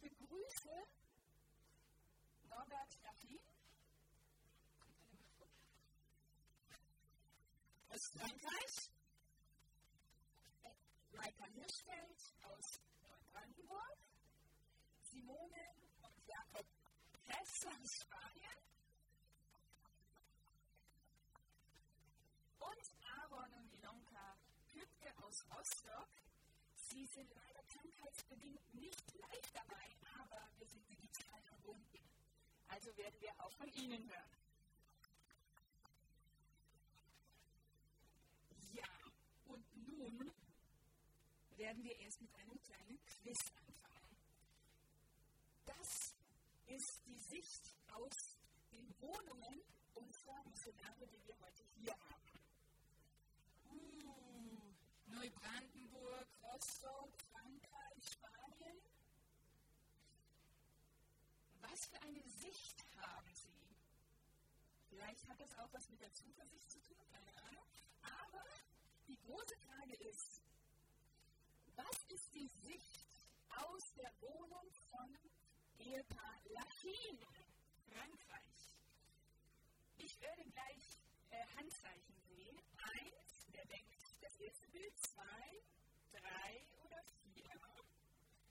Begrüße Norbert Lachin aus Frankreich, Maika Hirschfeld aus Neubrandenburg, Simone und Jakob Hess aus Spanien. Und Aaron und Ilonka Klübke aus Rostock. Sie sind krankheitsbedingt nicht live dabei, aber wir sind digital verbunden. Also werden wir auch von Ihnen hören. Ja, und nun werden wir erst mit einem kleinen Quiz anfangen. Das ist die Sicht aus den Wohnungen unserer Missionare, die wir heute hier haben. Uh, Neubrandenburg, Rostock, Frankreich, Spanien. Was für eine Sicht haben Sie? Vielleicht hat das auch was mit der Zuversicht zu tun, keine Ahnung. Aber die große Frage ist, was ist die Sicht aus der Wohnung von Ehepaar Lachin, Frankreich? Ich werde gleich äh, Handzeichen sehen. Eins, wer denkt, das erste Bild, zwei, drei oder vier.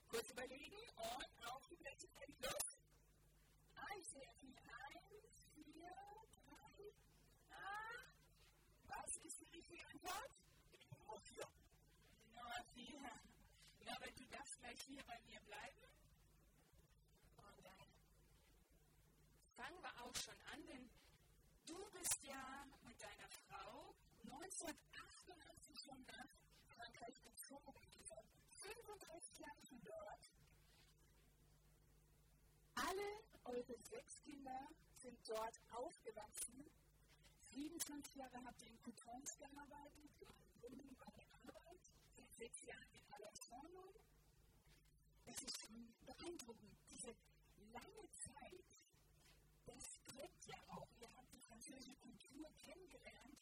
Kurz überlegen und auf die Plätze los. Ich sehe viel. Eins, vier, drei, ah. Was ist die richtige Antwort? Nummer vier. Nummer vier. Ja, aber du darfst gleich hier bei mir bleiben. Und dann fangen wir auch schon an, denn du bist ja mit deiner Frau 1988 schon nach Frankreich gezogen. 35 Jahre schon dort. Alle eure sechs Kinder sind dort aufgewachsen. 27 Jahre habt ihr in Coutons gearbeitet, Wohnung der Arbeit, seit sechs Jahren in Alentono. Das ist schon beeindruckend. Diese lange Zeit, das prägt ja auch. Ihr habt die französische Kultur kennengelernt.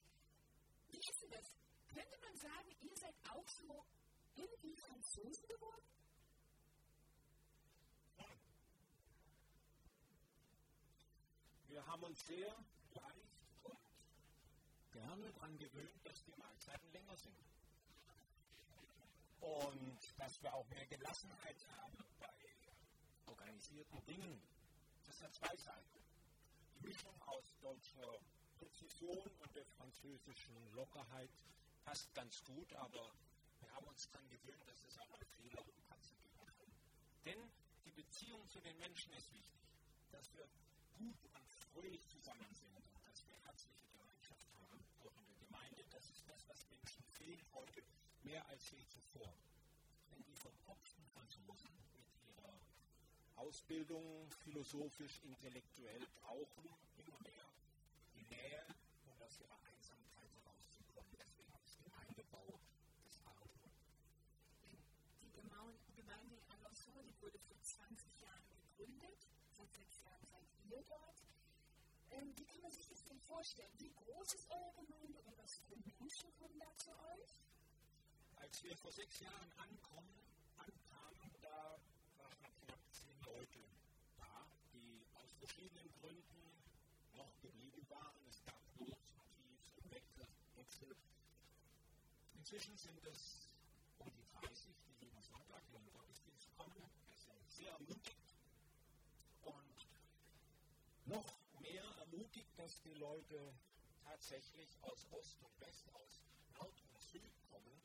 Wie ist denn das? Könnte man sagen, ihr seid auch so irgendwie Franzosen geworden? Wir haben uns sehr leicht und gerne daran gewöhnt, dass die Mahlzeiten länger sind. Und dass wir auch mehr Gelassenheit haben bei organisierten Dingen. Das hat zwei Seiten. Die Mischung aus deutscher Präzision und der französischen Lockerheit passt ganz gut, aber wir haben uns daran gewöhnt, dass es auch mal Fehler und Katze geben kann. Denn die Beziehung zu den Menschen ist wichtig. Dass wir gut und fröhlich zusammen sind und dass wir herzliche Gemeinschaft haben, auch in der Gemeinde. Das ist das, was Menschen fehlt heute mehr als je zuvor. Wenn die verkopften Franzosen mit ihrer Ausbildung philosophisch, intellektuell brauchen immer mehr die Nähe und aus ihrer Einsamkeit herauszukommen. Deswegen ist Gemeindebau das A und O. Die Gemeinde in die wurde vor 20 Jahren gegründet. Seit sechs Jahren seid ihr dort. Ähm, wie kann man sich das denn vorstellen? Wie groß ist eure Gemeinde und was für Menschen kommen da zu euch? Als wir vor sechs Jahren ankommen, ankamen, da waren knapp zehn Leute da, die aus verschiedenen Gründen noch geblieben waren. Es gab und Tiefs und Wechsel. Inzwischen sind es um die 30, die jeden Sonntag in den Gottesdienst kommen. Wir sind sehr ermutigt und noch dass die Leute tatsächlich aus Ost und West, aus Nord und Süd kommen.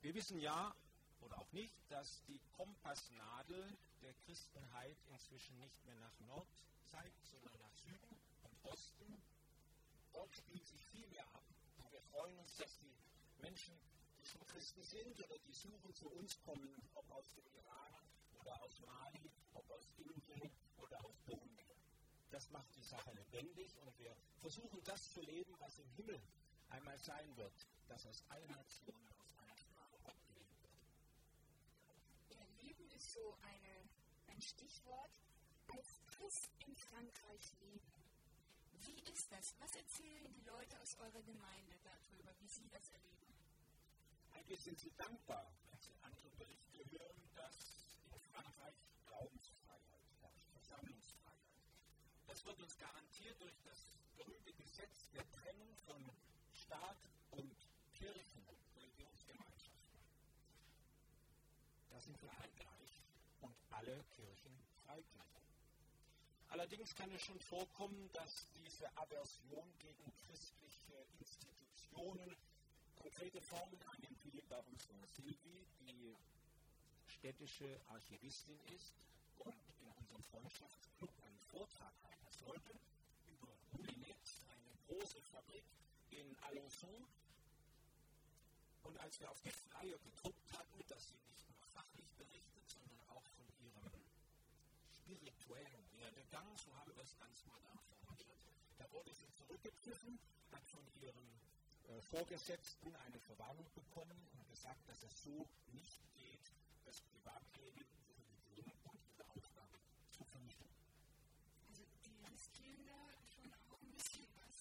Wir wissen ja, oder auch nicht, dass die Kompassnadel der Christenheit inzwischen nicht mehr nach Nord zeigt, sondern nach Süden und Osten. Dort spielt sich viel mehr ab. Und wir freuen uns, dass die Menschen, die schon Christen sind oder die suchen, zu uns kommen, ob aus dem Iran oder aus Mali, ob aus Indien oder aus Burundi. Das macht die Sache lebendig und wir versuchen das zu leben, was im Himmel einmal sein wird, dass aus allen Nationen, aus einer Sprache Gott gelebt wird. Ja, Leben ist so eine, ein Stichwort. Als Christ in Frankreich leben. Wie ist das? Was erzählen die Leute aus eurer Gemeinde darüber, wie sie das erleben? Eigentlich sind sie dankbar, wenn sie andere Berichte hören, dass in Frankreich Das wird uns garantiert durch das berühmte Gesetz der Trennung von Staat und Kirchen, Religionsgemeinschaften. Da sind wir alle gleich und alle Kirchen freigleich. Allerdings kann es schon vorkommen, dass diese Aversion gegen christliche Institutionen konkrete Formen annimmt, wie bei unserer Silvi, die städtische Archivistin ist und unserem Freundschaftsclub einen Vortrag halten sollte über Moulinet, eine große Fabrik in Alençon. Und als wir auf die Flyer gedruckt hatten, dass sie nicht nur fachlich berichtet, sondern auch von ihrem spirituellen Werdegang, so haben wir es ganz modern formuliert, da wurde sie zurückgepfiffen, hat von ihrem äh, Vorgesetzten eine Verwarnung bekommen und gesagt, dass es so nicht geht, das Privatleben, die Religion und ihre Aufgabe zu vermischen. Also da schon auch ein bisschen was.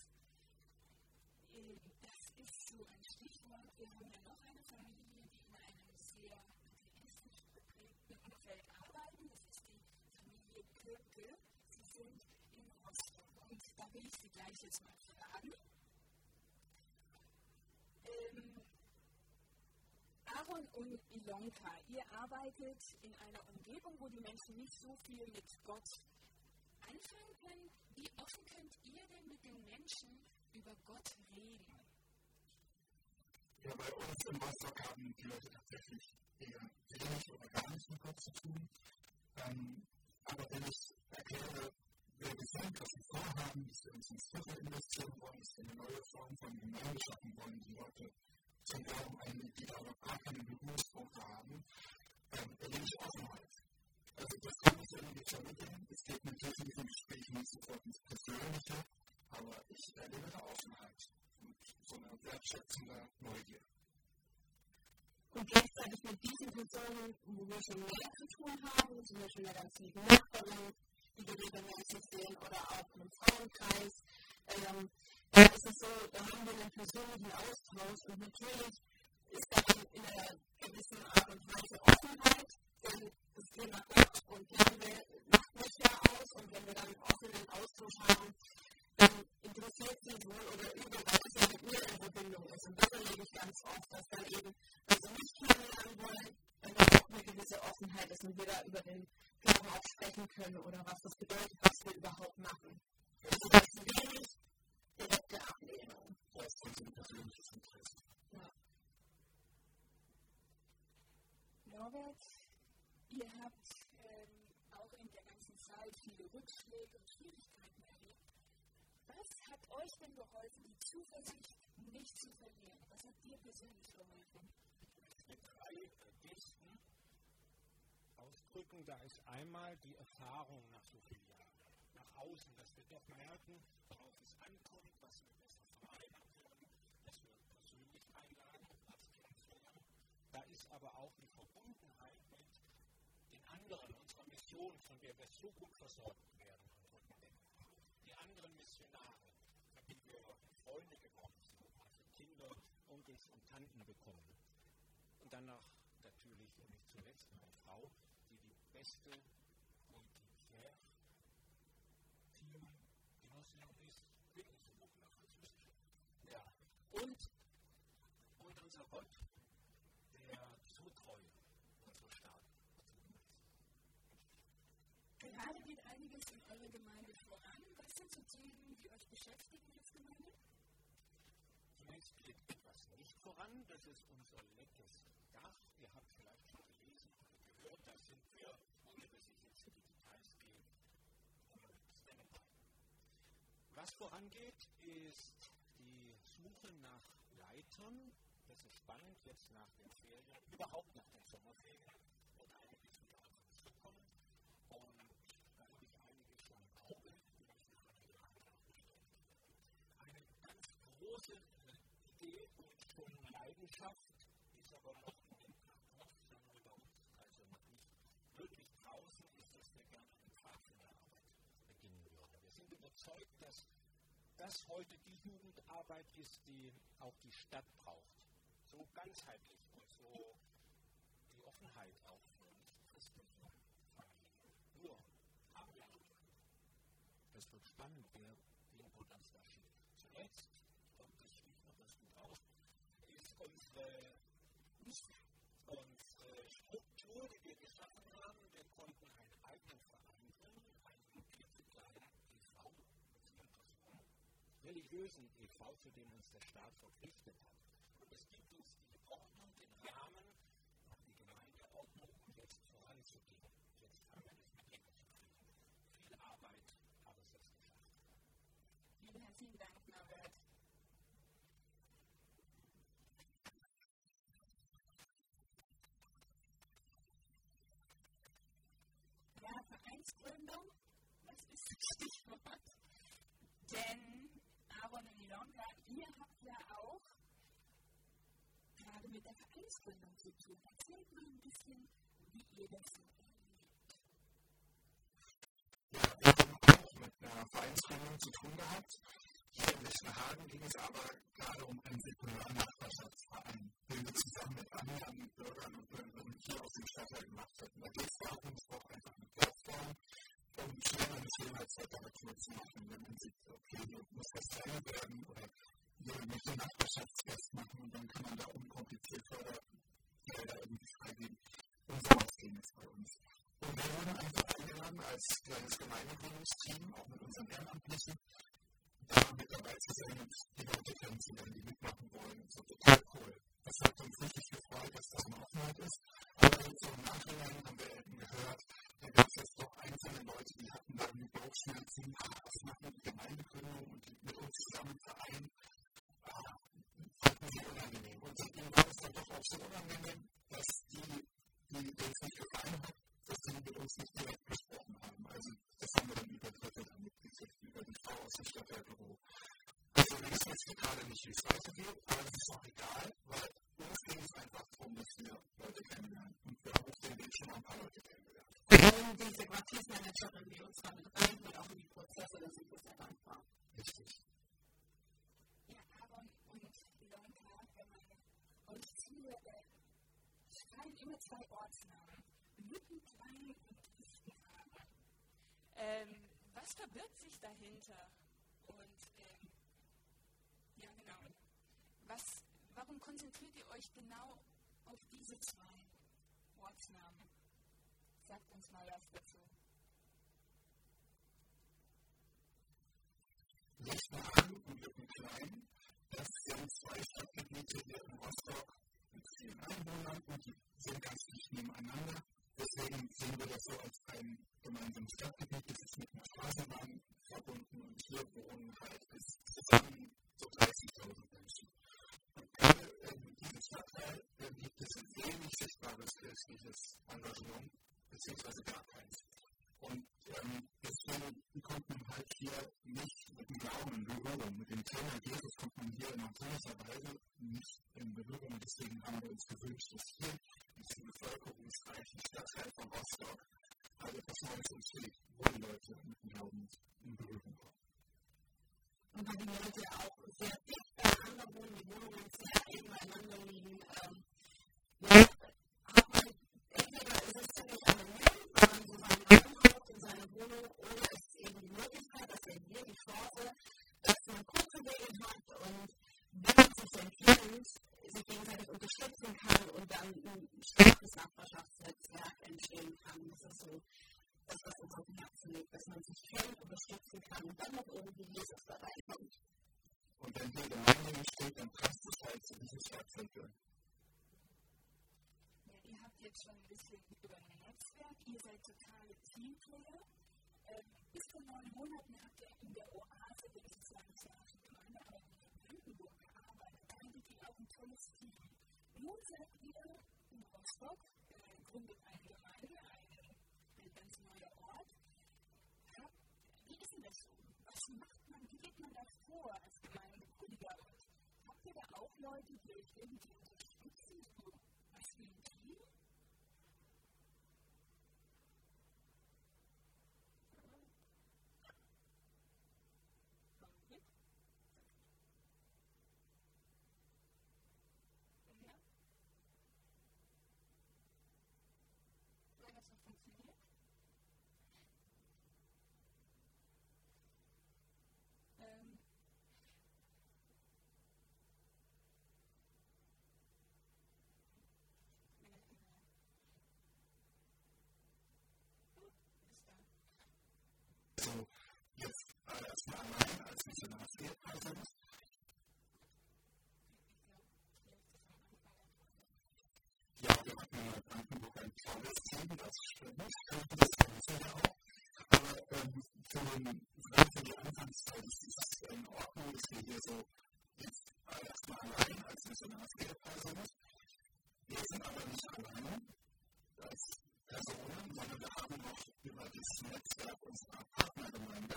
Das ist so ein Stichwort. Wir haben ja noch eine Familie, die in einem sehr atheistisch geprägten Umfeld arbeiten. Das ist die Familie Kirke. Sie sind in Rostock. Und da will ich Sie gleich jetzt mal fragen. Ähm, Aaron und Ilonka, ihr arbeitet in einer Umgebung, wo die Menschen nicht so viel mit Gott anfangen können. Wie offen könnt ihr denn mit den Menschen über Gott reden? Ja, bei uns im Rostock haben die Leute tatsächlich eher wenig oder gar nichts mit Gott zu tun. Ähm, aber wenn ich erkläre, wer wir sind, was wir vorhaben, dass wir uns ins Viertel investieren wollen, dass wir eine neue Form von Gemeinde schaffen wollen, die Leute zum Glauben einlädt, die da noch gar keine Berührungspunkte haben, ähm, erlebe ich Offenheit. Also das kann ich irgendwie vermitteln. Es geht natürlich in diesen Gesprächen nicht sofort ins Persönliche, aber ich erlebe da Offenheit und so eine wertschätzende Neugier. Und gleichzeitig mit diesen Personen, wo wir schon mehr zu tun haben, zum Beispiel der ganz lieben Nachbarin, die wir regelmäßig sehen, oder auch im Frauenkreis, ähm, da ist es so, da haben wir einen persönlichen Austausch und natürlich ist da in einer gewissen Art und Weise Offenheit, denn das Thema Gott und Glaube macht mich ja aus und wenn wir dann einen offenen Austausch haben, dann interessiert sie wohl oder übel, weil es ja mit mir in Verbindung ist. Und das erlebe ich ganz oft, dass dann eben, wenn sie mich kennenlernen wollen, dann da auch eine gewisse Offenheit ist und wir da über den Glauben auch sprechen können oder was das bedeutet, was wir überhaupt machen. Also das ist wenig direkte Ablehnung. Das ist ein persönliches Interesse. Ja. Norbert, ihr habt ähm, auch in der ganzen Zeit viele Rückschläge und Schwierigkeiten erlebt. Was hat euch denn geholfen, die Zuversicht nicht zu verlieren? Was hat dir persönlich geholfen? mit drei Gesten ausdrücken. Da ist einmal die Erfahrung nach so vielen Jahren, nach außen, dass wir doch merken, worauf es ankommt, was wir besser vermeiden können, dass wir persönlich einladen als kennenzulernen. Da ist aber auch die Verbundenheit mit den anderen, unserer Mission, von der wir so gut versorgt werden und. Die anderen Missionare, die wir Freunde geworden sind, also Kinder, Onkels und Tanten bekommen. Und dann noch natürlich natürlich nicht zuletzt eine Frau, die die beste Politiker Teamgenossin ist, Bildungsbuch nach Französisch. Ja. Und, und unser Gott, der so treu und so stark Gerade geht einiges in eurer Gemeinde voran. Was sind so Themen, die euch beschäftigen als Gemeinde? Zunächst geht etwas nicht voran, das ist unser leckes Dach. Ihr habt vielleicht schon gelesen oder gehört, da sind wir, ohne dass ich jetzt in die Details gehe, Standby. Was vorangeht, ist die Suche nach Leitern. Das ist spannend, jetzt nach den Ferien, überhaupt nach den Sommerferien, wird einiges wieder auf uns zukommen. Und da habe ich einige schon im Auge, die ich von der Eine ganz große Idee und schon Leidenschaft ist aber noch in den sagen wir bei uns, also noch nicht wirklich draußen ist, dass wir gerne eine Pfadfinderarbeit beginnen würden. Wir sind überzeugt, dass das heute die Jugendarbeit ist, die auch die Stadt braucht. So ganzheitlich und so die Offenheit auch für christliche Familien. Nur haben wir. Das wird spannend, wer, wird uns da steht. Zuletzt, und das steht noch ganz gut auf, ist unsere, unsere Struktur, die wir geschaffen haben. Wir konnten einen eigenen Verein gründen, einen klitzekleinen e.V., religiösen e.V., zu dem uns der Staat verpflichtet hat. Stichwort. Denn Aaron und Ilonka, ihr habt ja auch gerade mit der Vereinsgründung zu tun. Erzählt mal ein bisschen, wie ihr das so. Ja, wir haben auch mit einer Vereinsgründung zu tun gehabt. Hier in Lichtenhagen ging es aber gerade um einen Säkularnachbarschaftsverein, den wir zusammen mit anderen Bürgern und Bürgerinnen hier aus dem Stadtteil gemacht hatten. Da geht es darum, es braucht einfach eine Plattform, um schnell eine Schönheitsliteratur zu machen, wenn man sieht, okay, hier muss was kleiner werden oder wir möchten ein Nachbarschaftsfest machen und dann kann man da unkompliziert Fördergelder irgendwie freigeben. Und sowas ging es bei uns. Und wir wurden einfach eingeladen als kleines Gemeindegründungsteam, auch mit unseren Ehrenamtlichen, da mit dabei zu sein und die Leute kennenzulernen, die mitmachen wollen. So total cool. Das hat uns richtig gefreut, dass das eine Offenheit ist. Aber jetzt im Nachhinein haben wir eben gehört, da gab es jetzt doch einzelne Leute, die hatten da irgendwie Bauchschmerzen, was machen die Gemeindegründung und die mit uns zusammen Verein, ah, fanden sie unangenehm. Und seitdem war es dann doch auch so unangenehm, dass die, die uns nicht gefallen hat, dass sie mit uns nicht direkt gesprochen haben. Also das haben wir dann über Dritte dann mitgekriegt, über die Frau aus dem Stadtteilbüro. Also wir nicht, wie es weitergeht, aber es ist auch egal, weil uns ging es einfach darum, dass wir Leute kennenlernen. Und wir haben auf dem Weg schon mal ein paar Leute kennengelernt. Und diese Quartiersmanagerin, die uns damit reinholt, auch in die Prozesse, da sind wir sehr. Richtig. Ja, Aaron und Ilonka, wenn man euch zuhört, schreiben immer zwei Ortsnamen. Lückenplein und Lichtenhagen. Ähm, was verbirgt sich dahinter? Und ähm, ja, genau. Was, warum konzentriert ihr euch genau auf diese zwei Ortsnamen? Sagt uns mal was dazu. Lichtenhagen und Lückenklein, das sind zwei Stadtgebiete hier in Rostock mit vielen Einwohnern und die sind ganz dicht nebeneinander. Deswegen sehen wir das so als ein gemeinsames Stadtgebiet. Das ist mit einer Straßenbahn verbunden und hier wohnen halt bis zusammen so 30.000 Menschen. Und gerade in diesem Stadtteil gibt es wenig sichtbares kirchliches Engagement, beziehungsweise gar keins. Und ähm, deswegen kommt man halt hier nicht mit dem Glauben in Berührung. Mit dem Thema Jesus kommt man hier in natürlicher Weise nicht in Berührung. Und deswegen haben wir uns gewünscht, dass hier in diesem bevölkerungsreichen Stadtteil von Rostock halt etwas Neues entsteht, wo die Leute mit dem Glauben in Berührung kommen und da die Leute auch sehr dicht beieinander wohnen, die Wohnungen sehr eng beieinander liegen, ähm, ja, hat man entweder ist es ziemlich anonym, weil man so seinen Namen hat in seiner Wohnung, oder es ist eben die Möglichkeit, dass er hier die Chance, dass man kurze Wege hat und wenn man sich erkennt, sich gegenseitig unterstützen kann und dann ein starkes Nachbarschaftsnetzwerk entstehen kann. Das ist so das, was uns auf dem Herzen liegt, dass man sich kennt, unterstützen kann und dann noch irgendwie Jesus dabei wenn hier Gemeinde entsteht, dann passt es halt zu diesem Stadtviertel. Ja, ihr habt jetzt schon ein bisschen über ein Netzwerk, ihr seid totale Teamplayer. Ähm, bis vor neun Monaten habt ihr in der Oase der islamischen Gemeinde, aber in Brandenburg gearbeitet. Hattet ihr auch ein tolles Team. Nun seid ihr in Rostock, äh, gründet eine Gemeinde, ein ganz neuer Ort. Ja, wie ist denn das so? Was macht man, wie geht man da vor? Habt ihr da auch Leute, die euch irgendwie unterstützen? So, was für ein Team? Ähm, So, jetzt äh, allein als Missionarslehrpaar sind. Ja, wir hatten in Brandenburg ein tolles Team, das stimmt. Das wissen wir auch. Aber ähm, für, die Anfangszeit ist es in Ordnung, dass wir hier so jetzt erstmal allein als Missionarslehrpaar sind. Wir sind aber nicht alleine als Personen, sondern wir haben noch über das Netzwerk unserer Partnergemeinde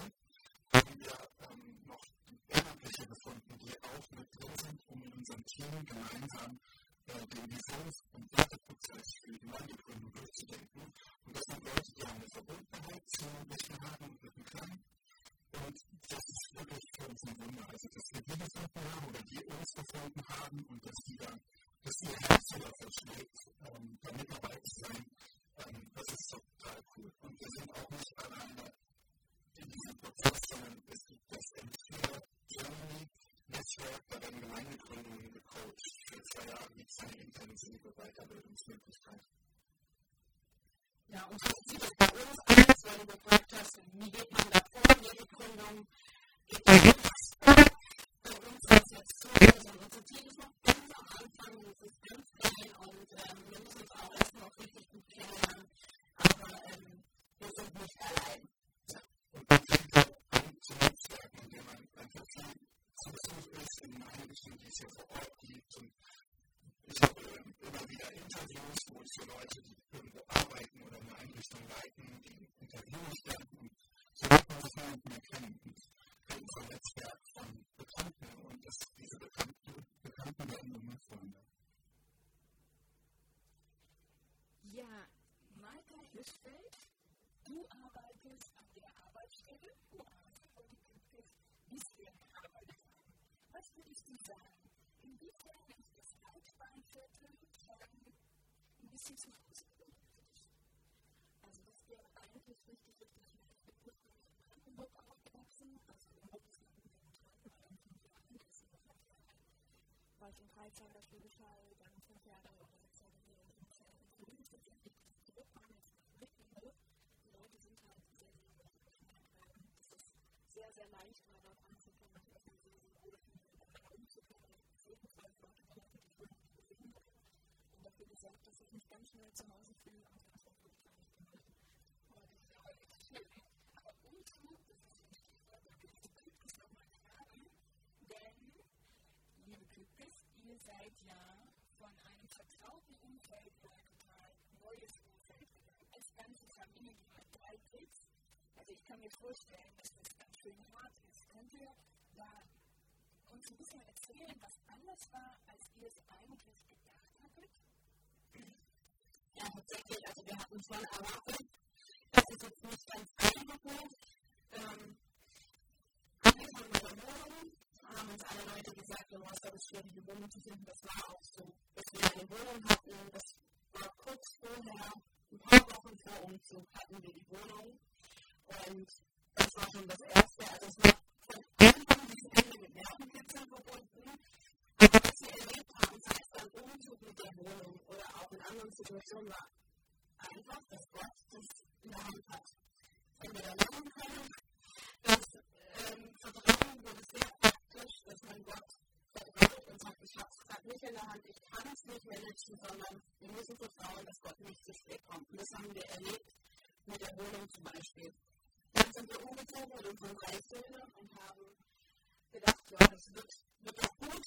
haben wir ähm, noch Ehrenamtliche gefunden, die auch mit drin sind, um in unserem Team gemeinsam äh, den Visions- und Werteprozess für die Gemeindegründung durchzudenken. Und das sind Leute, die eine Verbundenheit zu Missionaren und mit dem Klang. Und das ist wirklich für uns ein Wunder. Also, dass wir die gefunden haben oder die uns gefunden haben und dass ihr Herz dafür schlägt, ähm, damit dabei zu sein, ähm, das ist total cool. Und wir sind auch nicht alleine in diesem Prozess, sondern es gibt das M4 Germany Netzwerk, da werden Gemeindegründungen gecoacht. Für zwei Jahre gibt es eine intensive Weiterbildungsmöglichkeit. Ja, und so sieht es bei uns aus, weil du gefragt hast, wie geht man da vor, jede Gründung geht da vor. Bei uns ist es jetzt so, also unser Team ist noch ganz am Anfang, es ist ganz klein und ähm, wir müssen uns auch erstmal noch richtig gut kennenlernen, aber ähm, wir sind nicht allein. Und man fängt halt an zu netzwerken, indem man einfach zu Besuch ist in Einrichtungen, die es hier vor Ort gibt. Und ich habe ähm, immer wieder Interviews, wo ich für Leute, die irgendwo arbeiten oder eine Einrichtung leiten, die interviewen mich dann. Und so lernt man sich mehr und mehr kennen. Und kriegt so ein Netzwerk von Bekannten. Und das, diese Bekannten, Bekannten werden immer Freunde. Ja, Hirschfeld, du arbeitest an der Arbeitsstelle, du arbeitest und du könntest bisher gearbeitet haben. Was würdest du sagen? Inwiefern ist das Altbahnviertel schon ein bisschen zu Hause für dich? Also, das wäre eigentlich richtig, richtig nice. Wir wurden in Brandenburg aufgewachsen, also überhaupt ist noch nicht so toll, aber dann fünf Jahre, das ist noch fünf Jahre. War ich in Freizeit auf jeden Fall, dann fünf Jahre oder sechs Jahre hier in fünf Jahre in Berlin, das ist ja nicht zurückfahren, jetzt nach Mittelmeer. Die Leute sind halt sehr, sehr gut. Es ist sehr, sehr leicht, mal dort anzukommen, und öffnen sie sich offen, umzukommen. Auf jeden Fall Leute kommen, die wirklich bewegen können. Und dafür gesorgt, dass mich schnell zu Hause fühle und ganz gut kann ich gemacht. Aber das ist auch echt schön. Aber Umzug, das ist ein Stichwort, da will ich die Glückes nochmal fragen. Denn, liebe Glückes, ihr seid ja von einem vertrauten Umfeld in ein total neues Umfeld. Als ganze Familie mit drei Kids. Also ich kann mir vorstellen, dass das ganz schön hart ist. Könnt ihr da uns ein bisschen erzählen, was anders war, als ihr es eigentlich gedacht hattet? Ja, tatsächlich, also wir hatten schon erwartet, dass es jetzt nicht ganz einfach wird. Ähm, angefangen mit der Wohnung, haben uns alle Leute gesagt, du hast es schwierig, die Wohnung zu finden. Das war auch so, dass wir eine Wohnung hatten. Das war kurz vorher, ein paar Wochen vor Umzug hatten wir die Wohnung. Und das war schon das Erste. Also es war von Anfang bis Ende mit Nervenkitzeln verbunden. Was wir erlebt haben, sei es beim Umzug mit der Wohnung oder auch Situation war einfach, dass Gott das in der Hand hat. Wenn wir da können, das ähm, wurde sehr praktisch, dass man Gott vertraut und sagt, ich habe es gerade nicht in der Hand, ich kann es nicht managen, sondern wir müssen vertrauen, dass Gott nicht zu spät kommt. Und das haben wir erlebt mit der Wohnung zum Beispiel. Dann sind wir umgezogen mit unseren drei Söhnen und haben gedacht, ja, das wird, wird doch gut.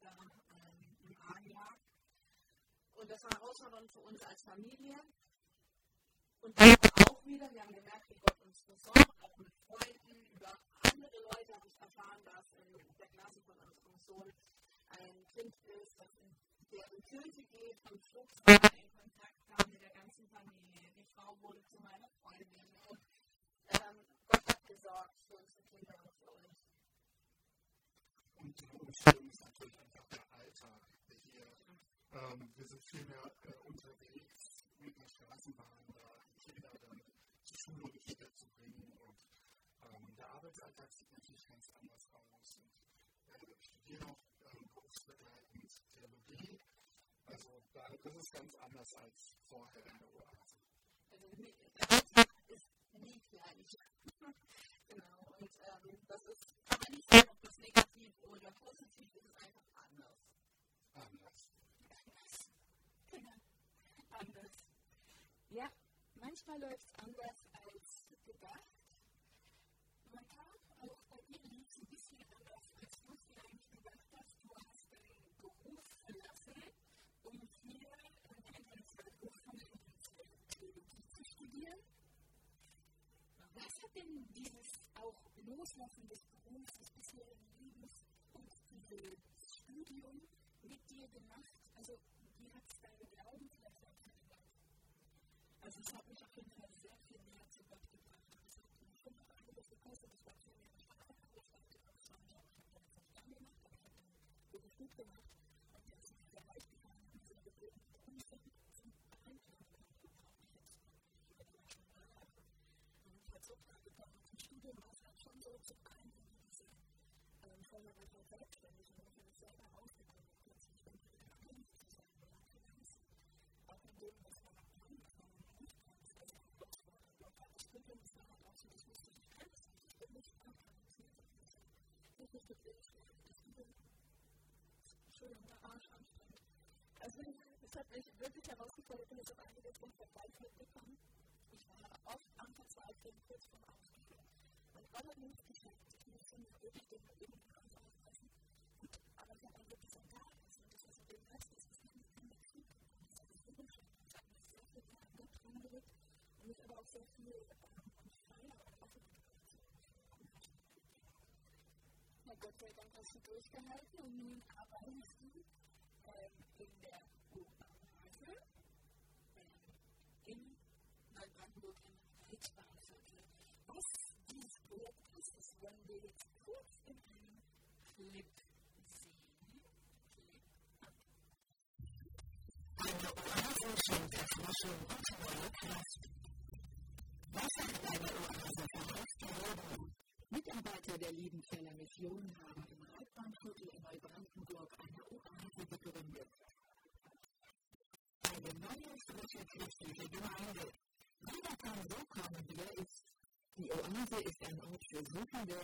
da ähm, im lag. Und das war herausfordernd für uns als Familie. Und dann auch wieder, wir haben gemerkt, wie Gott uns versorgt, auch mit Freunden, über andere Leute habe ich erfahren, dass in der Klasse von unserem Sohn ein Kind ist, das in deren Kirche geht, am Schluss in Kontakt kam mit der ganzen Familie. Die Frau wurde zu meiner Freundin. Und ähm, Gott hat gesorgt für unsere Kinder und für uns. Und die Umstellung ist natürlich einfach der Alltag. Hier, ähm, wir sind viel mehr äh, unterwegs mit der Straßenbahn, da Kinder dann zur Schule und Kita zu bringen. Und ähm, der Arbeitsalltag sieht natürlich ganz anders aus. Und äh, ich studiere auch ähm, berufsbegleitend Theologie. Also da, das ist ganz anders als vorher in der Oase. Also der ist nie gleich. genau. Und ähm, das ist, man nicht negativ oder positiv ist, ist einfach anders. Anders. Genau. Anders. Ja, manchmal läuft es anders als gedacht. Man kann auch bei dir liegt es ein bisschen anders, als du es dir eigentlich gedacht hast. Du hast deinen Beruf verlassen, um hier in internationalen Hochschulen Theologie zu studieren. Was hat denn dieses auch Loslassen des Berufs, des bisherigen Lebens und dieses Studium mit dir gemacht? Also, wie hat es deinen Glauben vielleicht auch verändert? Also, es hat mich auf jeden Fall sehr viel näher zu Gott gebracht. Es hat mich schon noch einiges gekostet. Es war viel mehr ich habe auch schon ich habe dann Verstand gemacht, aber ich habe dann wirklich gut gemacht. Und der ist mir sehr leicht gefallen, diese Gebeten umsetzen zum Beeinflussen. Und ich jetzt über die schon und hat so klar gekommen, zum Studium war es halt schon so zu einem, diese ähm, Vorbereitung selbstständig und ich habe selber plötzlich wenn ich wieder drin zu sein Finanzen. Auch in dem, was man angefangen hat, also Gott war und das Studium ist dann halt auch so, das musste ich alles nicht. Ich bin nicht anfangen, das ist nicht nicht wirklich das Studium. Entschuldigung, der Arsch anstrengend. Also es hat mich wirklich herausgefordert, ich bin jetzt auf von Verzweiflung gekommen. Ich war oft am Verzweifeln, kurz vorm Ausstieg. Und mir nicht geschafft. Ich musste mir wirklich den Leben ganz aufpassen. Und, aber ich habe auch wirklich so da ist. Und das ist mit dem Rest, das ist nicht in der Krieg. Das ist wunderschön. Das hat mich sehr viel mehr an Gott reingerückt. Und mich aber auch sehr viel ähm, und freier und offener Na Gott sei Dank hast du durchgehalten und nun arbeitest du ähm, in der Oase ähm, in Neubrandenburg im Weltbahnviertel. Was Projekt ist, das wollen wir jetzt kurz in einem Clip sehen. Clip. Eine Oase schenkt Erfrischung und neue Kraft. Was hat eine Oase vorausgehoben? Mitarbeiter der Liebenfeller Mission haben im Reitbahnviertel in Neubrandenburg eine Oase gegründet. Eine neue, frische christliche Gemeinde. Jeder kann so kommen, wie er ist. Die Oase ist ein Ort für Suchende,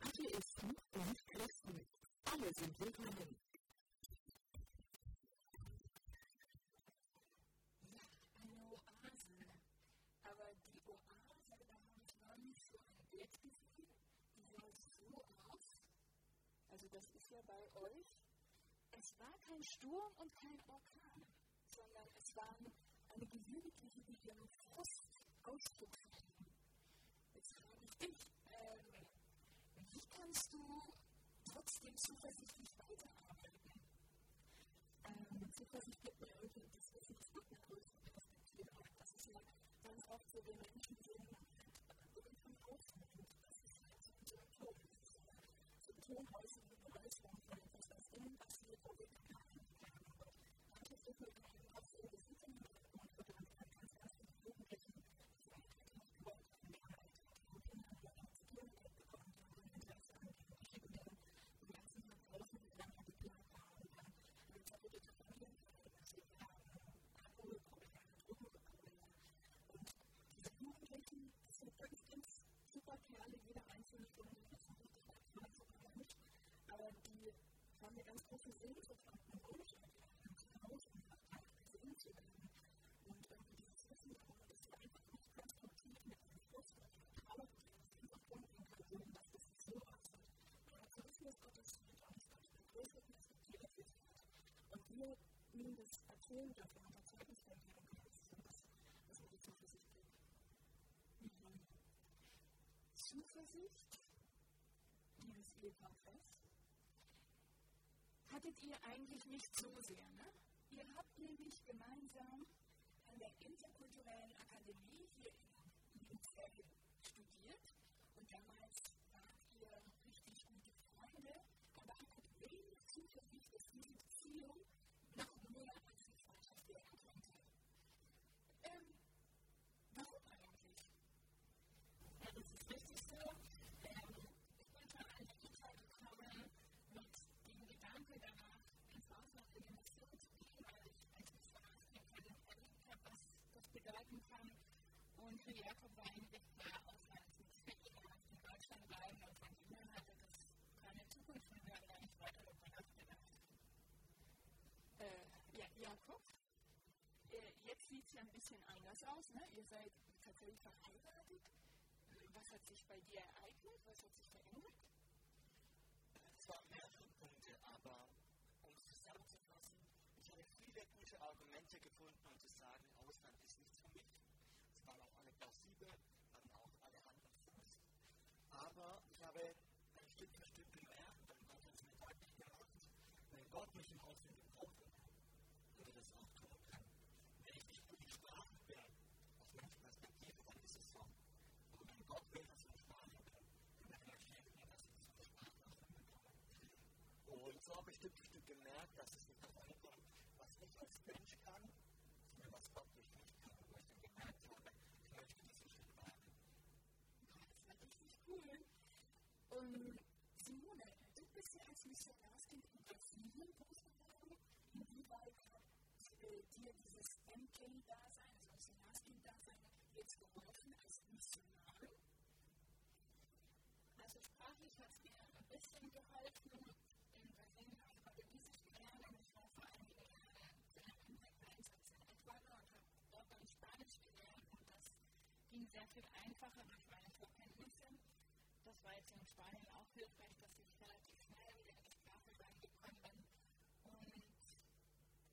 Atheisten und Christen. Alle sind willkommen. Das ist ja bei euch. Es war kein Sturm und kein Orkan, sondern es war eine gewöhnliche, Frust Ausdruck kannst du trotzdem zuversichtlich weiterarbeiten. Ähm, Zuversicht gibt mir irgendwie das ist es eine größere Perspektive. Das ist ja ganz auch so den Menschen, denen irgendwann äh, aufnimmt. Das ist halt ja so ein Symptom. Symptomhäuser und Bereicherung, das ist innen passiert, wo wir keine Ahnung haben. Manche Sachen erzählen dürfen und das Zeugnis das ist etwas, was mir die Zuversicht Ehepaar fest, hattet ihr eigentlich nicht so sehr. Ne? Ihr habt nämlich gemeinsam an der Interkulturellen Akademie hier in Luzern studiert und damals wart ihr richtig gute Freunde, aber hattet wenig Zuversicht, dass diese Beziehung noch mehr als eine Freundschaft werden könnte. Ähm, warum eigentlich? Ja, das ist richtig so. Ähm, ich bin von einer Kita gekommen mit dem Gedanke danach, ins Ausland in die Mission zu gehen, weil ich als Missionarskämpferin erlebt habe, was das bedeuten kann. Und für Jakob war eigentlich klar, Ausland ist nicht für ihn, er muss in Deutschland bleiben und von ihm her hatte das keine Zukunft und wir haben gar nicht weiter darüber nachgedacht. Äh, ja, Jakob, äh, jetzt sieht es ja ein bisschen anders aus, ne? Ihr seid tatsächlich verheiratet. Was hat sich bei dir ereignet? Was hat sich verändert? Es waren mehrere Punkte, aber um es zusammenzufassen, ich habe viele gute Argumente gefunden, um zu sagen, Ausland ist nichts für mich. Es waren auch alle plausibel, hatten auch alle Hand und Fuß. Aber ich habe ein Stück für Stück gemerkt, und Gott hat es mir deutlich gemacht, wenn Gott mich im Ausland gebraucht würde das auch tun kann. Wenn ich nicht gut gesprochen bin, aus mancher Perspektive, dann ist es so. Aber wenn Gott will, dass ich Sprache bin, dann erklärt mir, dass ich so Sprachausland bekomme. Und so habe ich Stück für Stück gemerkt, dass es eine kommt, was ich als Mensch kann, sondern was Gott durch mich kann. Und wo ich dann gemerkt habe, ich möchte diesen Schritt wagen. Das war richtig cool. Und Simone, du bist ja als Missionarskind in Brasilien groß geworden. Inwieweit hat äh, dir dieses MK-Dasein, also Missionarskind-Dasein, jetzt geholfen als Missionarin? Also sprachlich hat es mir ein bisschen geholfen. In Brasilien habe ich Portugiesisch gelernt und ich war vor einigen Jahren für einen Impact-Einsatz in Ecuador und habe dort dann Spanisch gelernt und das ging sehr viel einfacher durch meine Vorkenntnisse. Das war jetzt in Spanien auch hilfreich, dass ich relativ schnell wieder in die Sprache reingekommen bin. Und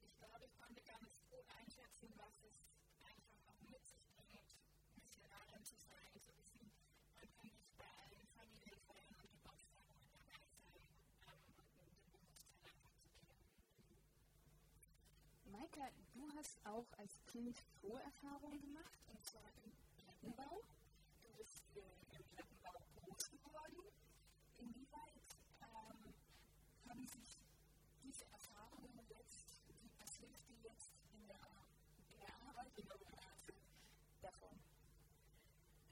ich glaube, ich konnte ganz gut einschätzen, was es einfach auch mit sich bringt, Missionarin zu sein, zu wissen, man kann nicht bei allen Familienfeiern und Geburtstagen dabei sein ähm, und den Bewusstsein einfach. Maika, du hast auch als Kind Vorerfahrungen gemacht, und zwar im Plattenbau. Du bist äh, im Plattenbau groß geworden. Inwieweit ähm, haben sich diese Erfahrungen jetzt, die, was hilft dir jetzt in der, in der Arbeit, in der Monate davon?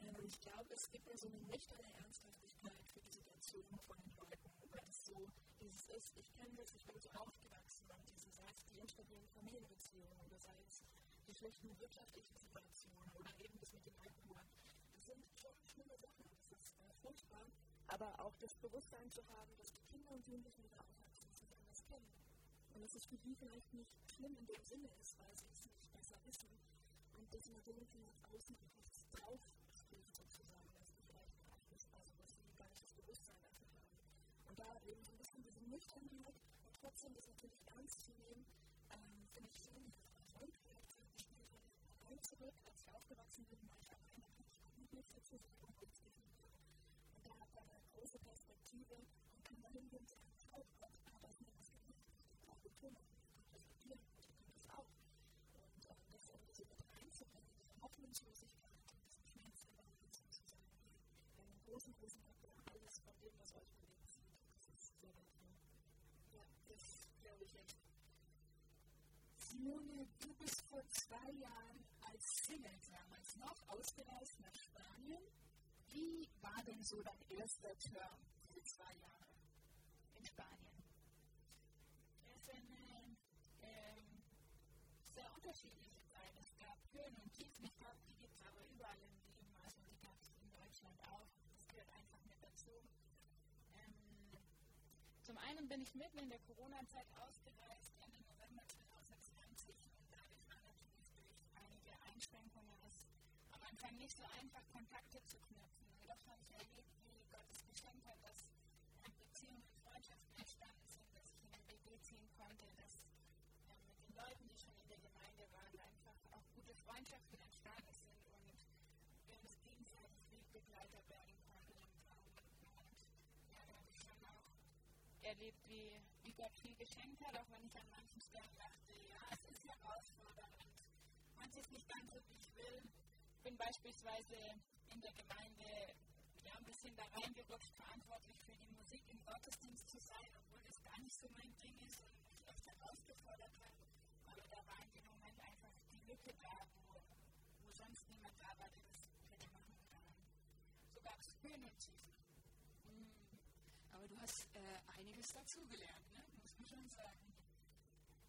Ähm, ich glaube, es gibt ja so eine nüchterne Ernsthaftigkeit für die Situation von den Leuten, weil es so dieses ist, ich kenne das, ich bin so aufgewachsen und diese, sei es die instabilen Familienbeziehungen oder sei es die schlechten wirtschaftlichen Situationen oder eben das mit dem Alkohol. Das sind schon schlimme Sachen, das ist äh, furchtbar. Aber auch das Bewusstsein zu haben, dass die Kinder und Jugendlichen, da aufwachsen, das nicht anders kennen. Und dass es für die vielleicht nicht schlimm in dem Sinne ist, weil sie es nicht besser wissen. Und dass man denen vielleicht außen etwas drauf spielt, sozusagen, dass die vielleicht gar nicht, also dass sie gar nicht das Bewusstsein dafür haben. Und da eben so ein bisschen diese Nüchternheit und trotzdem das natürlich ernst zu nehmen, ähm, finde ich schon zurück, als ich aufgewachsen bin, war ich alleine, habe ich Google sozusagen und da hat man eine große Perspektive und kann da hingehen und sagen, oh Gott, aber ich habe das gemacht, ich brauche Diplome, ich kann studieren, ich kann das auch. Und ähm, das dann diese mit einzubringen, diese Hoffnungslosigkeit, das Schmerz aber sozusagen, einen großen, großen Faktor, alles von dem, was euch bewegt, das ist sehr wertvoll. Ja, das glaube ich echt. Simone, du bist vor zwei Jahren als Single damals noch ausgereist nach Spanien. Wie war denn so dein erster Term, diese zwei Jahre in Spanien? Es ist eine ähm, sehr unterschiedliche Zeit. Es gab Höhen und Tiefen, ich glaube, die gibt es aber überall im Leben. Also die gab es in Deutschland auch. Das gehört einfach mit dazu. Ähm, zum einen bin ich mitten in der Corona-Zeit ausgereist Anfang nicht so einfach, Kontakte zu knüpfen. Und doch habe ich erlebt, wie Gott es geschenkt hat, dass Beziehungen und Freundschaften entstanden sind, dass ich in ein WG ziehen konnte, dass äh, mit den Leuten, die schon in der Gemeinde waren, einfach auch gute Freundschaften entstanden sind und wir uns gegenseitig wie Begleiter werden konnten. Und, ja, da habe ich schon auch erlebt, wie, wie Gott viel geschenkt hat, auch wenn ich an manchen Stellen dachte, ja, es ist herausfordernd und manches nicht ganz so, wie ich will bin beispielsweise in der Gemeinde ja, ein bisschen da reingerutscht, verantwortlich für die Musik im Gottesdienst zu sein, obwohl das gar nicht so mein Ding ist und mich oft herausgefordert hat. Aber da war in dem Moment einfach die Lücke da, wo, wo sonst niemand da war, der das hätte machen können. So gab es Höhen und Tiefen. Mhm. Aber du hast äh, einiges dazugelernt, ne? muss man schon sagen.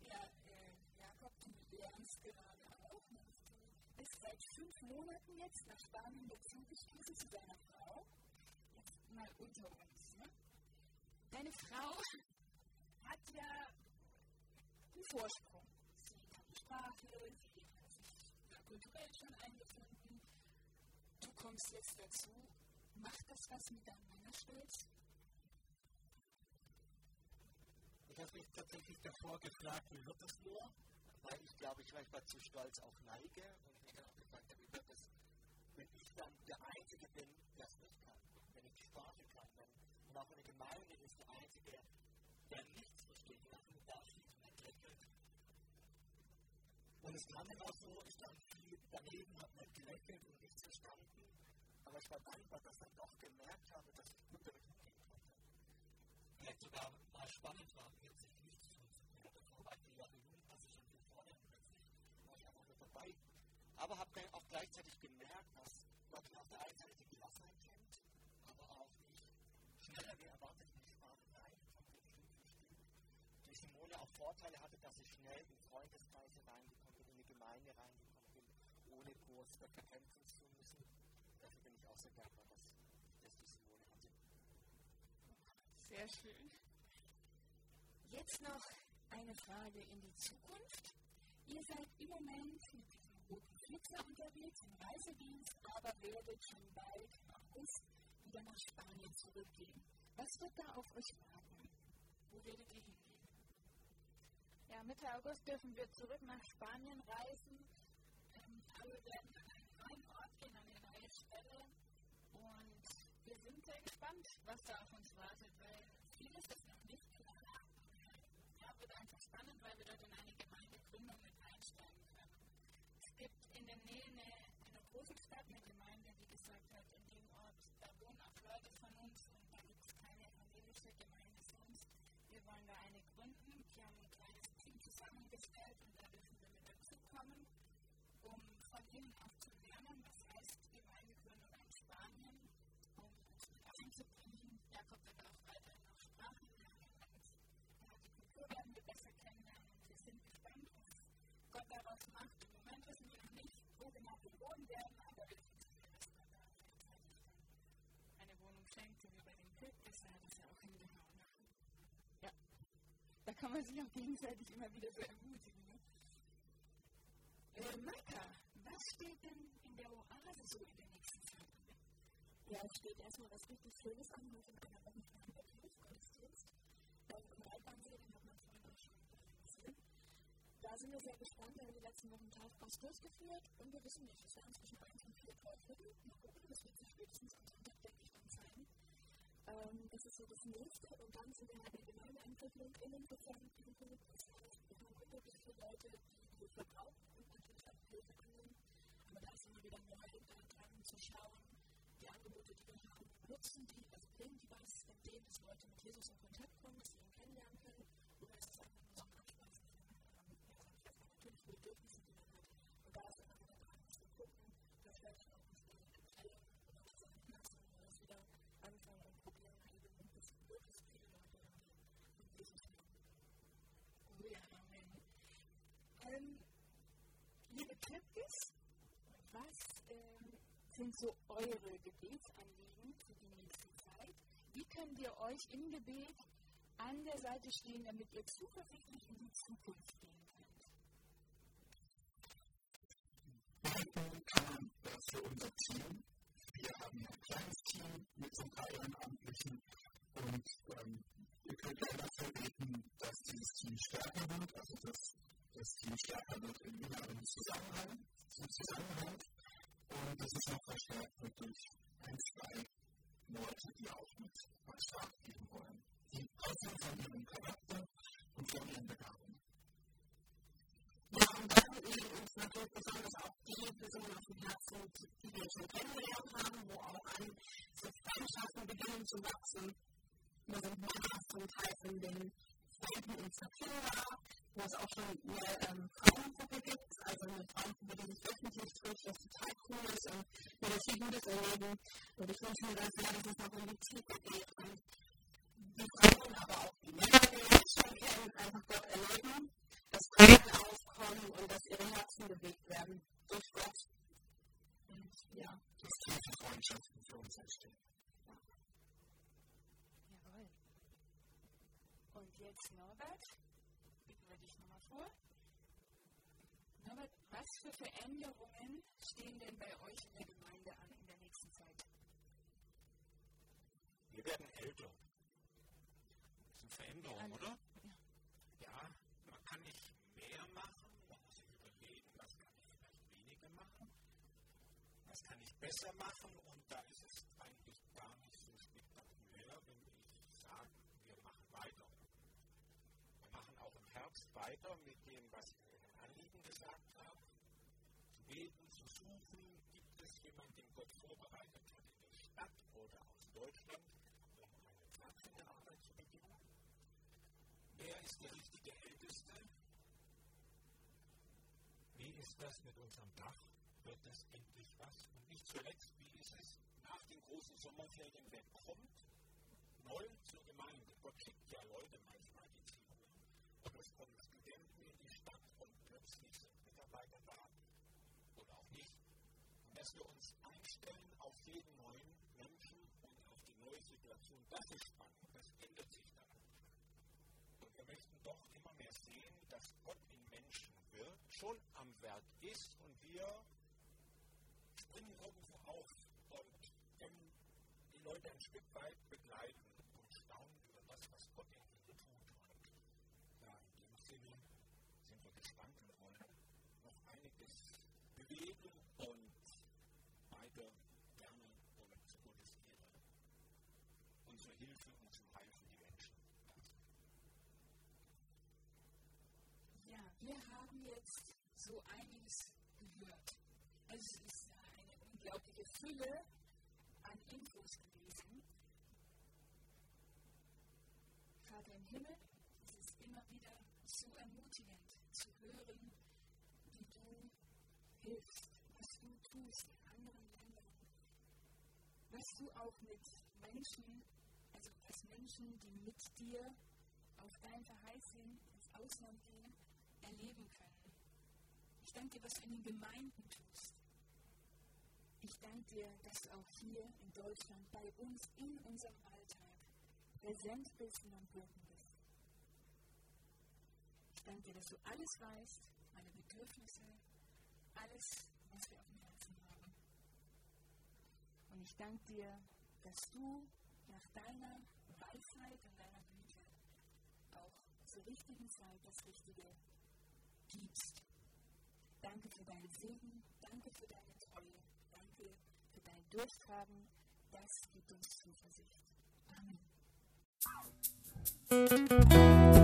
Ja, Monaten jetzt nach Spanien beziehungsweise zu deiner Frau. Jetzt mal unter uns. Ne? Deine Frau hat ja einen Vorsprung. Sie kann die Sprache, sie hat sich kulturell schon eingefunden. Du kommst jetzt dazu. Macht das was mit deinem Männerstolz? Ich habe mich tatsächlich davor gefragt, wie wird das nur? Weil ich glaube, ich manchmal zu stolz auch neige dann der Einzige bin, der es nicht kann, wenn ich Sprache kann, wenn, und auch in der Gemeinde ist der Einzige, der nichts versteht, da steht und lächelt. Und es kam dann auch so, ich stand viel daneben, habe nicht gelächelt und nichts verstanden, aber ich war dankbar, dass ich dann doch gemerkt habe, dass ich gut damit umgehen konnte. Vielleicht sogar mal spannend war, plötzlich nichts zu tun. Davor war ich Jahre jung, als ich viel vorher plötzlich war ich einfach mit dabei aber habe dann auch gleichzeitig gemerkt, dass Gott auf der einen Seite die Gelassenheit kennt, aber auch nicht schneller wie erwartet in die Sprache rein von bestimmten Stimmen. Die Simone auch Vorteile hatte, dass ich schnell in Freundeskreise reingekommen bin, in die Gemeinde reingekommen bin, ohne groß dafür kämpfen zu müssen. Dafür bin ich auch sehr dankbar, dass, dass die Simone hatte. Sehr schön. Jetzt noch eine Frage in die Zukunft. Ihr seid im Moment mit Flixer unterwegs im Reisedienst, aber werdet schon bald im August wieder nach Spanien zurückgehen. Was wird da auf euch warten? Wo werdet ihr hingehen? Ja, Mitte August dürfen wir zurück nach Spanien reisen. Ähm, alle werden an einen neuen Ort gehen, an eine neue Stelle. Und wir sind sehr gespannt, was da auf uns wartet, weil vieles ist noch nicht klar. Ja, wird einfach spannend, weil wir dort in eine gibt in der Nähe eine, eine große Stadt, eine Gemeinde, die gesagt hat, in dem Ort, da wohnen auch Leute von uns und da gibt es keine evangelische Gemeinde sonst. Wir wollen da eine gründen. Wir haben ein kleines Team zusammengestellt und da dürfen wir mit dazu kommen, um von ihnen auch zu lernen, was heißt Gemeindegründung in Spanien, um uns mit einzubringen. Jakob wird auch weiterhin noch Sprachen lernen und die Kultur werden wir besser kennenlernen und wir sind gespannt, was Gott daraus macht eine Wohnung schenkt, wie bei den Pilgrims, da hat es ja auch hingehauen. Ja, da kann man sich auch gegenseitig immer wieder so ermutigen. Ne? Äh, Maika, was steht denn in der Oase so in der nächsten Zeit? Ja, es steht erstmal was richtig Schönes an, heute in einer Woche Gottesdienst. Dann im Reitbahnsee, da sind wir sehr gespannt. Wir haben die letzten Wochen Taufpass durchgeführt und wir wissen nicht, es werden zwischen 1 und 4 Teufel. Mal gucken, das wird sich spätestens am Sonntag, denke ich, dann zeigen. Ähm, das ist so das nächste und dann sind wir halt in Gemeindeentwicklung in den Sozialentwicklung. Das heißt, wir haben unglaublich viele Leute, die Hilfe brauchen und natürlich auch Hilfe annehmen. Aber da ist immer wieder neu dran zu schauen, die Angebote, die wir haben, nutzen die, also bringen die was, indem dass Leute mit Jesus in Kontakt kommen, dass sie ihn kennenlernen können ist? Was ähm, sind so eure Gebetsanliegen für die nächste Zeit? Wie könnt ihr euch im Gebet an der Seite stehen, damit ihr zuversichtlich in die Zukunft gehen könnt? Das für unser Team. Wir haben ein kleines Team mit ein paar Ehrenamtlichen und ähm, ihr könnt gerne dafür beten, dass dieses Team stärker wird, also dass das Team stärker wird im inneren Zusammenhalt, zum Zusammenhalt und dass es noch verstärkt durch ein, zwei Leute, die auch mit was stark geben wollen. Die passen von ihrem Charakter und von ihren Begabungen. Ja, und dann liegen uns natürlich besonders auch die Personen auf dem Herzen, die wir schon kennengelernt haben, wo auch an so Freundschaften beginnen zu wachsen. Wir sind Männer zum Teil von den Freunden unserer Kinder, wo es auch schon eine ähm, Frauengruppe gibt, also eine Frauengruppe, die sich wöchentlich trifft, was total cool ist und wir das viel Gutes erleben. Und ich wünsche mir ganz sehr, dass es noch in die Tiefe geht und die Frauen, aber auch die Männer, die jetzt schon kennen, einfach Gott erleben, dass Tränen aufkommen und dass ihre Herzen bewegt werden durch Gott. Und ja, dass tiefe Freundschaften für uns entstehen. Und jetzt Norbert, bitten wir dich nochmal vor. Norbert, was für Veränderungen stehen denn bei euch in der Gemeinde an in der nächsten Zeit? Wir werden älter. Das sind Veränderungen, oder? Ja, man kann nicht mehr machen, man muss sich überlegen, was kann ich vielleicht weniger machen, was kann ich besser machen und da ist es eigentlich gar nicht so spektakulär, wenn ich sage, wir machen weiter. Wir machen auch im Herbst weiter mit dem, was ich in den Anliegen gesagt habe. Zu beten, zu suchen, gibt es jemanden, den Gott vorbereitet hat in der Stadt oder aus Deutschland, um eine Pfadfinderarbeit zu beginnen? Wer ist der richtige Älteste? Wie ist das mit unserem Dach? Wird das endlich was? Und nicht zuletzt, wie ist es nach den großen Sommerferien? Wer kommt neu zur Gemeinde? Gott schickt ja Leute manchmal. Und es kommen Studenten in die Stadt und plötzlich sind Mitarbeiter da. Oder auch nicht. Und dass wir uns einstellen auf jeden neuen Menschen und auf die neue Situation, das ist spannend. Das ändert sich dann. Und wir möchten doch immer mehr sehen, dass Gott in Menschen wirkt, schon am Werk ist und wir springen irgendwo auf und können die Leute ein Stück weit begleiten und staunen über das, was Gott in ihnen tut. Und ja, in dem Sinne sind wir gespannt und wollen noch einiges bewegen und beide gerne zu Gottes Ehre unsere Hilfe und zum Heil für die Menschen. Ja, wir haben jetzt so einiges gehört. Also es ist eine unglaubliche Fülle an Infos gewesen. Vater im Himmel, es ist immer wieder so ermutigend zu hören, du in anderen Ländern, was du auch mit Menschen, also dass Menschen, die mit dir auf dein Verheißen ins Ausland gehen, erleben können. Ich danke dir, was du in den Gemeinden tust. Ich danke dir, dass du auch hier in Deutschland bei uns in unserem Alltag präsent bist und am Wirken bist. Ich danke dir, dass du alles weißt, meine Bedürfnisse, alles, was wir auf dem Herzen haben. Und ich danke dir, dass du nach deiner Weisheit und deiner Güte auch zur richtigen Zeit das Richtige gibst. Danke für deinen Segen, danke für deine Treue, danke für dein Durchtragen. Das gibt uns Zuversicht. Amen.